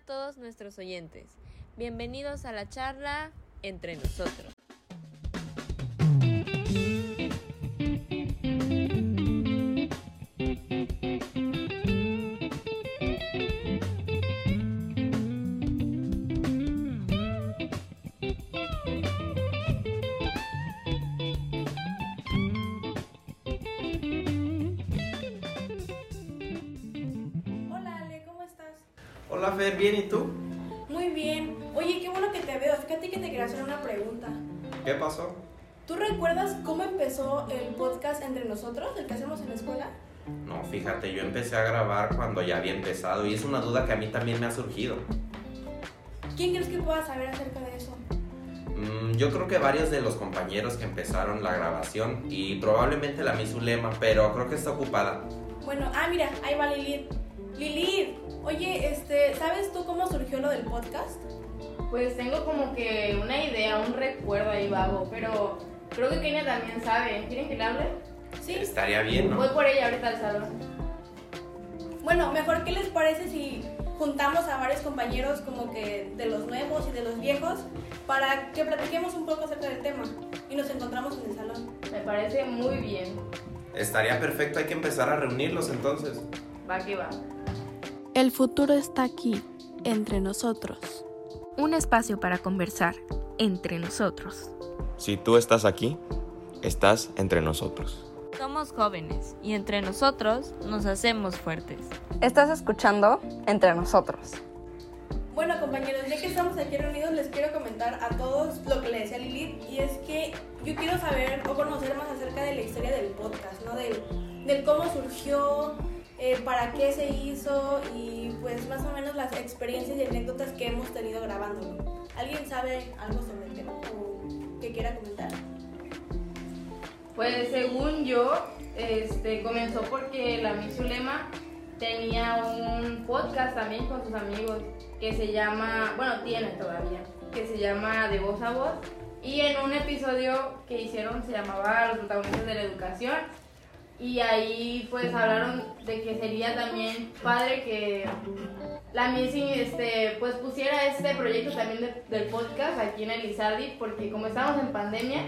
todos nuestros oyentes. Bienvenidos a la charla entre nosotros. Hola Fer, ¿bien y tú? Muy bien. Oye, qué bueno que te veo. Fíjate que te quería hacer una pregunta. ¿Qué pasó? ¿Tú recuerdas cómo empezó el podcast entre nosotros, el que hacemos en la escuela? No, fíjate, yo empecé a grabar cuando ya había empezado y es una duda que a mí también me ha surgido. ¿Quién crees que pueda saber acerca de eso? Mm, yo creo que varios de los compañeros que empezaron la grabación y probablemente la Misulema, pero creo que está ocupada. Bueno, ah, mira, ahí va Lilith. Lilith, oye, este, ¿sabes tú cómo surgió lo del podcast? Pues tengo como que una idea, un recuerdo ahí vago, pero creo que Kenia también sabe. ¿Quieren que le hable? Sí. Estaría bien, Voy ¿no? por ella ahorita al salón. Bueno, mejor, ¿qué les parece si juntamos a varios compañeros como que de los nuevos y de los viejos para que platiquemos un poco acerca del tema y nos encontramos en el salón? Me parece muy bien. Estaría perfecto, hay que empezar a reunirlos entonces. Va que va. El futuro está aquí, entre nosotros. Un espacio para conversar entre nosotros. Si tú estás aquí, estás entre nosotros. Somos jóvenes y entre nosotros nos hacemos fuertes. Estás escuchando entre nosotros. Bueno, compañeros, ya que estamos aquí reunidos, les quiero comentar a todos lo que le decía Lilith, y es que yo quiero saber o conocer más acerca de la historia del podcast, ¿no? Del, del cómo surgió, eh, para qué se hizo y pues más o menos las experiencias y anécdotas que hemos tenido grabándolo. ¿Alguien sabe algo sobre el tema o que quiera comentar? Pues según yo, este comenzó porque la Miss Zulema tenía un podcast también con sus amigos que se llama, bueno, tiene todavía, que se llama De Voz a Voz. Y en un episodio que hicieron se llamaba Los protagonistas de la educación. Y ahí pues hablaron de que sería también padre que la Missy este, pues pusiera este proyecto también de- del podcast aquí en Elizardi porque como estamos en pandemia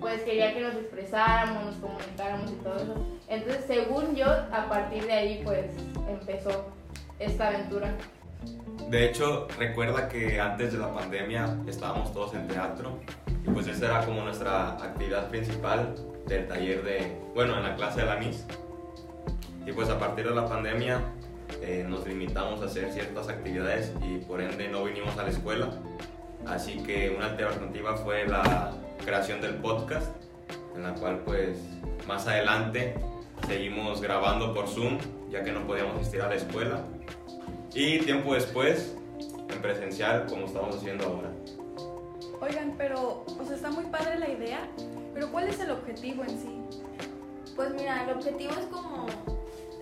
pues quería que nos expresáramos, nos comunicáramos y todo eso. Entonces según yo a partir de ahí pues empezó esta aventura. De hecho, recuerda que antes de la pandemia estábamos todos en teatro y pues esa era como nuestra actividad principal del taller de, bueno, en la clase de la MIS. Y pues a partir de la pandemia eh, nos limitamos a hacer ciertas actividades y por ende no vinimos a la escuela. Así que una alternativa fue la creación del podcast, en la cual pues más adelante seguimos grabando por Zoom, ya que no podíamos asistir a la escuela. Y tiempo después, en presencial, como estamos haciendo ahora. Oigan, pero, o sea, está muy padre la idea, pero ¿cuál es el objetivo en sí? Pues mira, el objetivo es como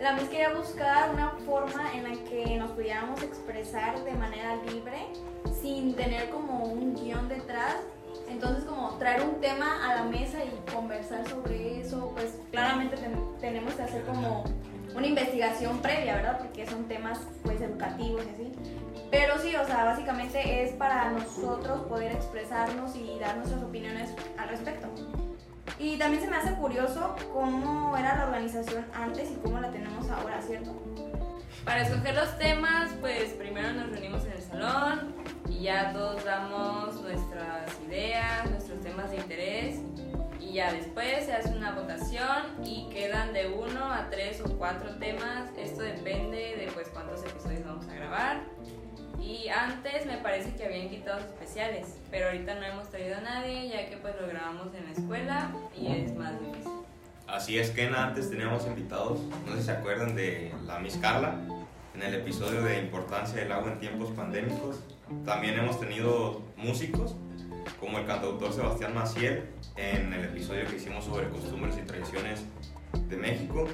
la mis quería buscar una forma en la que nos pudiéramos expresar de manera libre sin tener como un guion detrás. Entonces como traer un tema a la mesa y conversar sobre eso, pues claramente ten- tenemos que hacer como una investigación previa, ¿verdad? Porque son temas pues educativos y así. Pero sí, o sea, básicamente es para nosotros poder expresarnos y dar nuestras opiniones al respecto. Y también se me hace curioso cómo era la organización antes y cómo la tenemos ahora, ¿cierto? Para escoger los temas, pues primero nos reunimos en el salón y ya todos damos nuestras ideas, nuestros temas de interés y ya después se hace una votación y quedan de uno a tres o cuatro temas. Esto depende de pues cuántos episodios vamos a grabar. Y antes me parece que había invitados especiales, pero ahorita no hemos traído a nadie ya que pues lo grabamos en la escuela y es más difícil. Así es que antes teníamos invitados, no sé si se acuerdan de la Miss Carla, en el episodio de importancia del agua en tiempos pandémicos. También hemos tenido músicos, como el cantautor Sebastián Maciel, en el episodio que hicimos sobre costumbres y tradiciones de México.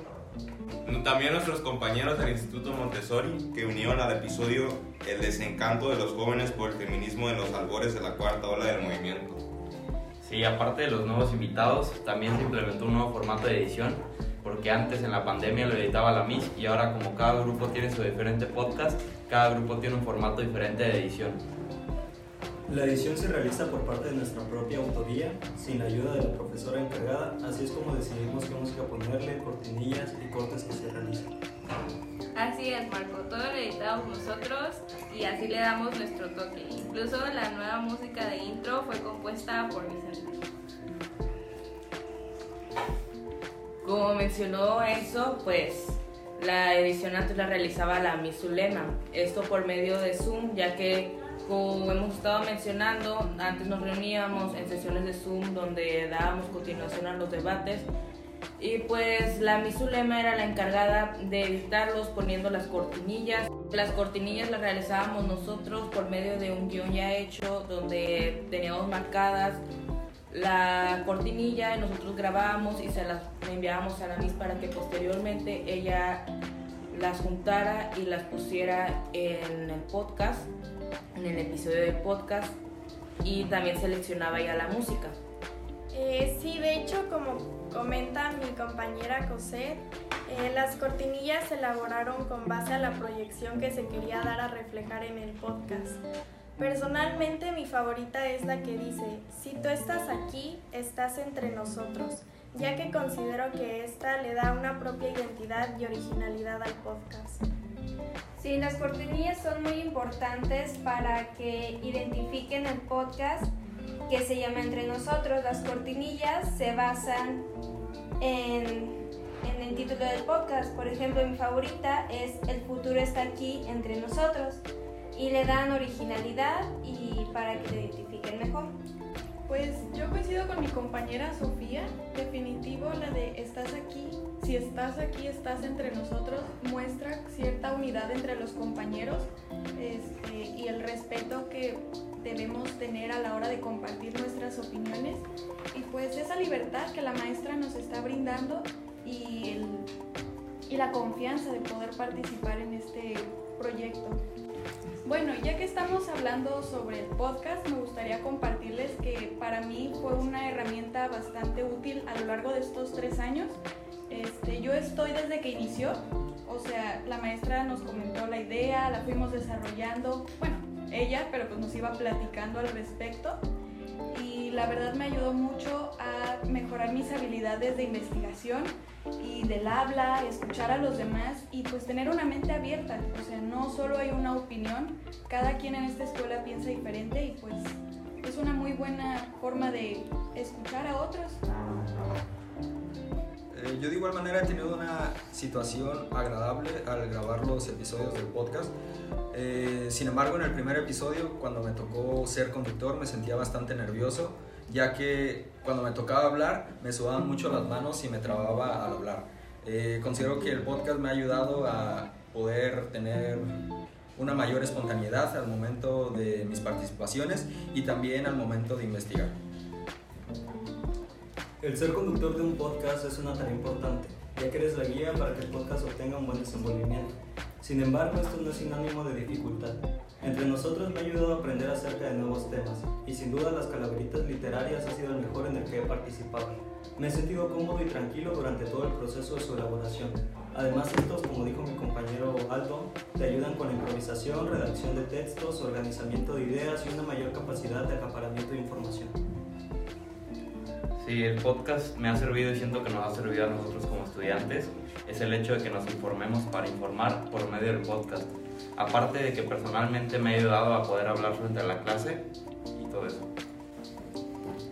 También nuestros compañeros del Instituto Montessori, que unieron al episodio El desencanto de los jóvenes por el feminismo en los albores de la cuarta ola del movimiento. Sí, aparte de los nuevos invitados, también se implementó un nuevo formato de edición porque antes en la pandemia lo editaba la Miss y ahora como cada grupo tiene su diferente podcast, cada grupo tiene un formato diferente de edición. La edición se realiza por parte de nuestra propia autoría, sin ayuda de la profesora encargada, así es como decidimos qué música ponerle, cortinillas y cortes que se realizan. Así es, Marco, todo lo editamos nosotros y así le damos nuestro toque. Incluso la nueva música de intro fue compuesta por Vicente. Como mencionó eso, pues la edición antes la realizaba la Misulema. Esto por medio de Zoom, ya que como hemos estado mencionando, antes nos reuníamos en sesiones de Zoom donde dábamos continuación a los debates y pues la Misulema era la encargada de editarlos poniendo las cortinillas. Las cortinillas las realizábamos nosotros por medio de un guion ya hecho donde teníamos marcadas la cortinilla y nosotros grabábamos y se las enviábamos a la Miss para que posteriormente ella las juntara y las pusiera en el podcast, en el episodio del podcast y también seleccionaba ya la música. Eh, sí, de hecho, como comenta mi compañera Cosette, eh, las cortinillas se elaboraron con base a la proyección que se quería dar a reflejar en el podcast. Personalmente mi favorita es la que dice, si tú estás aquí, estás entre nosotros, ya que considero que esta le da una propia identidad y originalidad al podcast. Sí, las cortinillas son muy importantes para que identifiquen el podcast que se llama Entre Nosotros. Las cortinillas se basan en, el título del podcast. Por ejemplo, mi favorita es El futuro está aquí entre nosotros. Y le dan originalidad y para que lo identifiquen mejor. Pues yo coincido con mi compañera Sofía, definitivo la de estás aquí, si estás aquí, estás entre nosotros, muestra cierta unidad entre los compañeros este, y el respeto que debemos tener a la hora de compartir nuestras opiniones. Y pues esa libertad que la maestra nos está brindando y, la confianza de poder participar en este proyecto. Bueno, ya que estamos hablando sobre el podcast, me gustaría compartirles que para mí fue una herramienta bastante útil a lo largo de estos tres años. Este, yo estoy desde que inició, o sea, la maestra nos comentó la idea, la fuimos desarrollando, bueno, ella, pero pues nos iba platicando al respecto y la verdad me ayudó mucho a mejorar mis habilidades de investigación y del habla, escuchar a los demás y pues tener una mente abierta. O sea, no solo hay una opinión, cada quien en esta escuela piensa diferente y pues es una muy buena forma de escuchar a otros. Eh, yo de igual manera he tenido una situación agradable al grabar los episodios del podcast. Eh, sin embargo, en el primer episodio, cuando me tocó ser conductor, me sentía bastante nervioso, ya que cuando me tocaba hablar me sudaban mucho las manos y me trababa al hablar. Eh, considero que el podcast me ha ayudado a poder tener una mayor espontaneidad al momento de mis participaciones y también al momento de investigar. El ser conductor de un podcast es una tarea importante, ya que eres la guía para que el podcast obtenga un buen desenvolvimiento. Sin embargo, esto no es sinónimo de dificultad. Entre nosotros me ha ayudado a aprender acerca de nuevos temas, y sin duda las calaveritas literarias ha sido el mejor en el que he participado. Me he sentido cómodo y tranquilo durante todo el proceso de su elaboración. Además, estos, como dijo mi compañero Aldo, te ayudan con la improvisación, redacción de textos, organizamiento de ideas y una mayor capacidad de acaparamiento de información. Sí, el podcast me ha servido y siento que nos ha servido a nosotros como estudiantes. Es el hecho de que nos informemos para informar por medio del podcast. Aparte de que personalmente me ha ayudado a poder hablar frente a la clase y todo eso.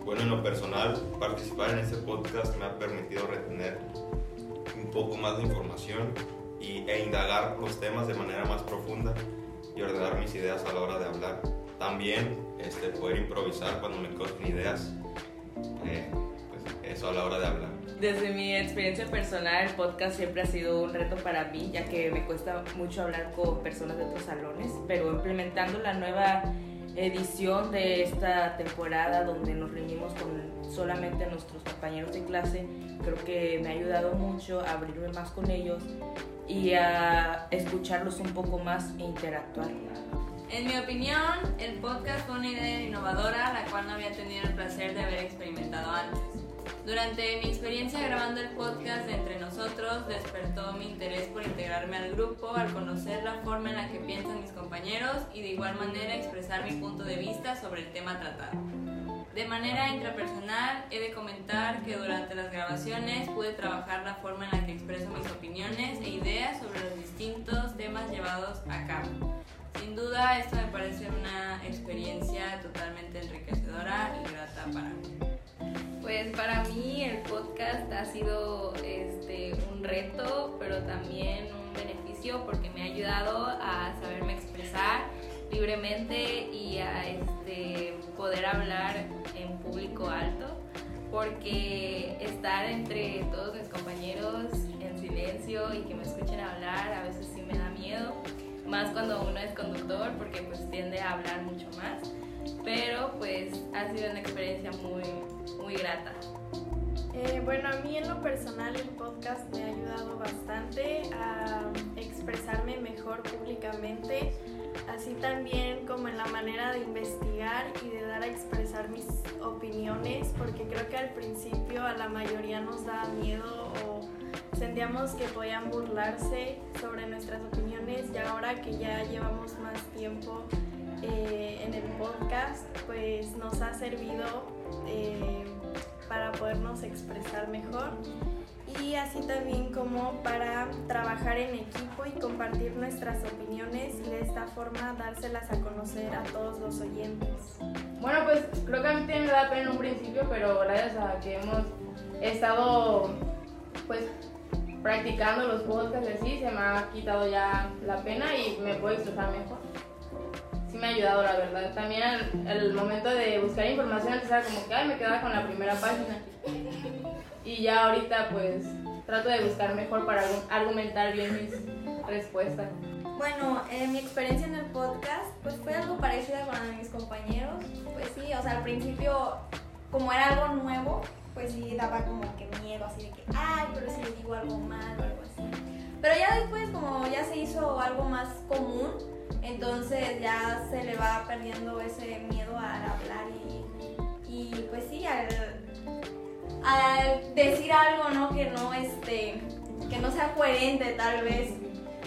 Bueno, en lo personal, participar en este podcast me ha permitido retener un poco más de información y, e indagar los temas de manera más profunda y ordenar mis ideas a la hora de hablar. También este, poder improvisar cuando me cogen ideas. Eh, eso a la hora de hablar. Desde mi experiencia personal, el podcast siempre ha sido un reto para mí, ya que me cuesta mucho hablar con personas de otros salones, pero implementando la nueva edición de esta temporada donde nos reunimos con solamente nuestros compañeros de clase, creo que me ha ayudado mucho a abrirme más con ellos y a escucharlos un poco más e interactuar. En mi opinión, el podcast fue una idea innovadora, la cual no había tenido el placer de haber experimentado antes. Durante mi experiencia grabando el podcast de Entre Nosotros, despertó mi interés por integrarme al grupo, al conocer la forma en la que piensan mis compañeros y de igual manera expresar mi punto de vista sobre el tema tratado. De manera intrapersonal, he de comentar que durante las grabaciones pude trabajar la forma en la que expreso mis opiniones e ideas sobre los distintos temas llevados a cabo. Sin duda, esto me parece una experiencia totalmente enriquecedora y grata para mí. Pues para mí el podcast ha sido este, un reto, pero también un beneficio porque me ha ayudado a saberme expresar libremente y a este, poder hablar en público alto, porque estar entre todos mis compañeros en silencio y que me escuchen hablar a veces sí me da miedo, más cuando uno es conductor porque pues tiende a hablar mucho más, pero pues ha sido una experiencia muy, muy grata. Eh, bueno, a mí en lo personal el podcast me ha ayudado bastante a expresarme mejor públicamente, así también como en la manera de investigar y de dar a expresar mis opiniones, porque creo que al principio a la mayoría nos daba miedo o sentíamos que podían burlarse sobre nuestras opiniones y ahora que ya llevamos más tiempo eh, en el podcast, pues nos ha servido eh, para podernos expresar mejor y así también como para trabajar en equipo y compartir nuestras opiniones y de esta forma dárselas a conocer a todos los oyentes. Bueno, pues creo que a mí también me da pena en un principio, pero gracias a que hemos estado pues practicando los podcasts así, se me ha quitado ya la pena y me puedo expresar mejor. Me ha ayudado, la verdad. También el momento de buscar información, antes era como que Ay, me quedaba con la primera página. Y ya ahorita pues trato de buscar mejor para argumentar bien mis respuestas. Bueno, eh, mi experiencia en el podcast pues fue algo parecida con la de mis compañeros. Pues sí, o sea, al principio como era algo nuevo, pues sí daba como que miedo, así de que, ay, pero si le digo algo mal o algo así. Pero ya después como ya se hizo algo más común, entonces ya se le va perdiendo ese miedo al hablar y, pues sí, al, al decir algo, ¿no? Que no, este, que no sea coherente tal vez.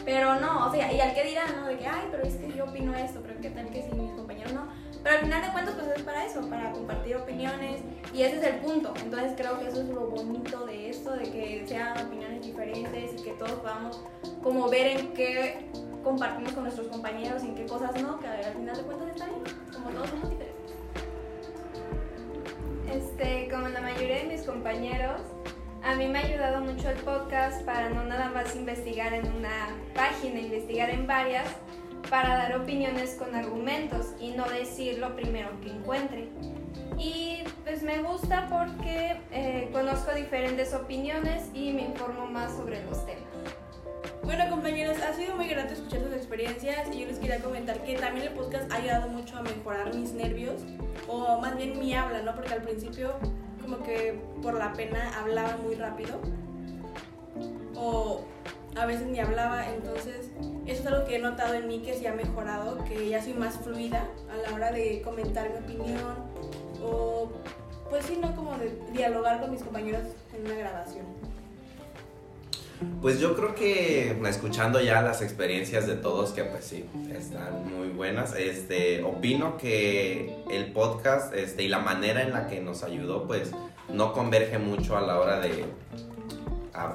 Pero no, o sea, y al que dirán, ¿no? De que, ay, pero es que yo opino esto, pero qué tal que si mis compañeros no. Pero al final de cuentas, pues es para eso, para compartir opiniones y ese es el punto. Entonces creo que eso es lo bonito de esto, de que sean opiniones diferentes y que todos podamos como ver en qué compartimos con nuestros compañeros y en qué cosas no, que al final de cuentas está bien, como todos somos diferentes. Este, como la mayoría de mis compañeros, a mí me ha ayudado mucho el podcast para no nada más investigar en una página, investigar en varias, para dar opiniones con argumentos y no decir lo primero que encuentre. Y pues me gusta porque eh, conozco diferentes opiniones y me informo más sobre los temas. Bueno compañeros, ha sido muy grato escuchar sus experiencias y yo les quería comentar que también el podcast ha ayudado mucho a mejorar mis nervios o más bien mi habla, ¿no? Porque al principio como que por la pena hablaba muy rápido o a veces ni hablaba, entonces eso es algo que he notado en mí que sí ha mejorado, que ya soy más fluida a la hora de comentar mi opinión o pues sí, no como de dialogar con mis compañeros en una grabación. Pues yo creo que escuchando ya las experiencias de todos, que pues sí, están muy buenas, este, opino que el podcast este, y la manera en la que nos ayudó, pues no converge mucho a la hora de,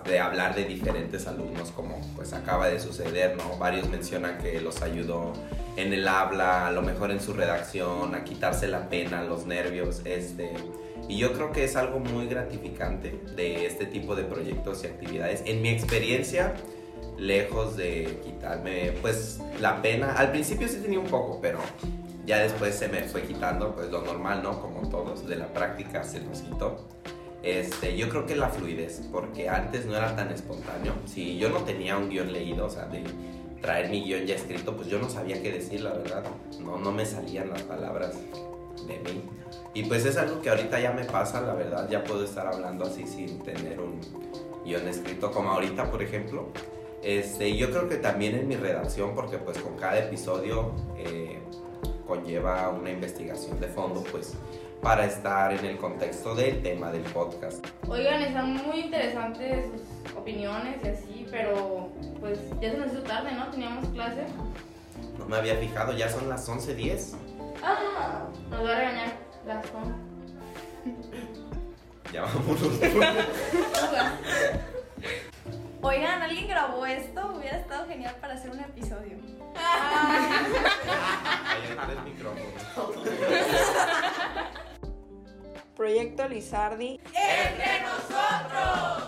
de hablar de diferentes alumnos, como pues acaba de suceder, ¿no? Varios mencionan que los ayudó en el habla, a lo mejor en su redacción, a quitarse la pena, los nervios, este... Y yo creo que es algo muy gratificante de este tipo de proyectos y actividades. En mi experiencia, lejos de quitarme pues la pena, al principio sí tenía un poco, pero ya después se me fue quitando pues lo normal, ¿no? Como todos, de la práctica se nos quitó. Este, yo creo que la fluidez, porque antes no era tan espontáneo. Si yo no tenía un guion leído, o sea, de traer mi guion ya escrito, pues yo no sabía qué decir, la verdad. No, no me salían las palabras de mí. Y pues es algo que ahorita ya me pasa, la verdad, ya puedo estar hablando así sin tener un guion escrito, como ahorita, por ejemplo. Este, yo creo que también en mi redacción, porque pues con cada episodio eh, conlleva una investigación de fondo, pues para estar en el contexto del tema del podcast. Oigan, están muy interesantes sus opiniones y así, pero pues ya se nos hizo tarde, ¿no? Teníamos clase. No me había fijado, ya son las 11.10. Ah, nos va a regañar las con. Ya vámonos. Oigan, ¿alguien grabó esto? Hubiera estado genial para hacer un episodio. Ahí está el micrófono. Proyecto Lizardi. ¡Entre nosotros!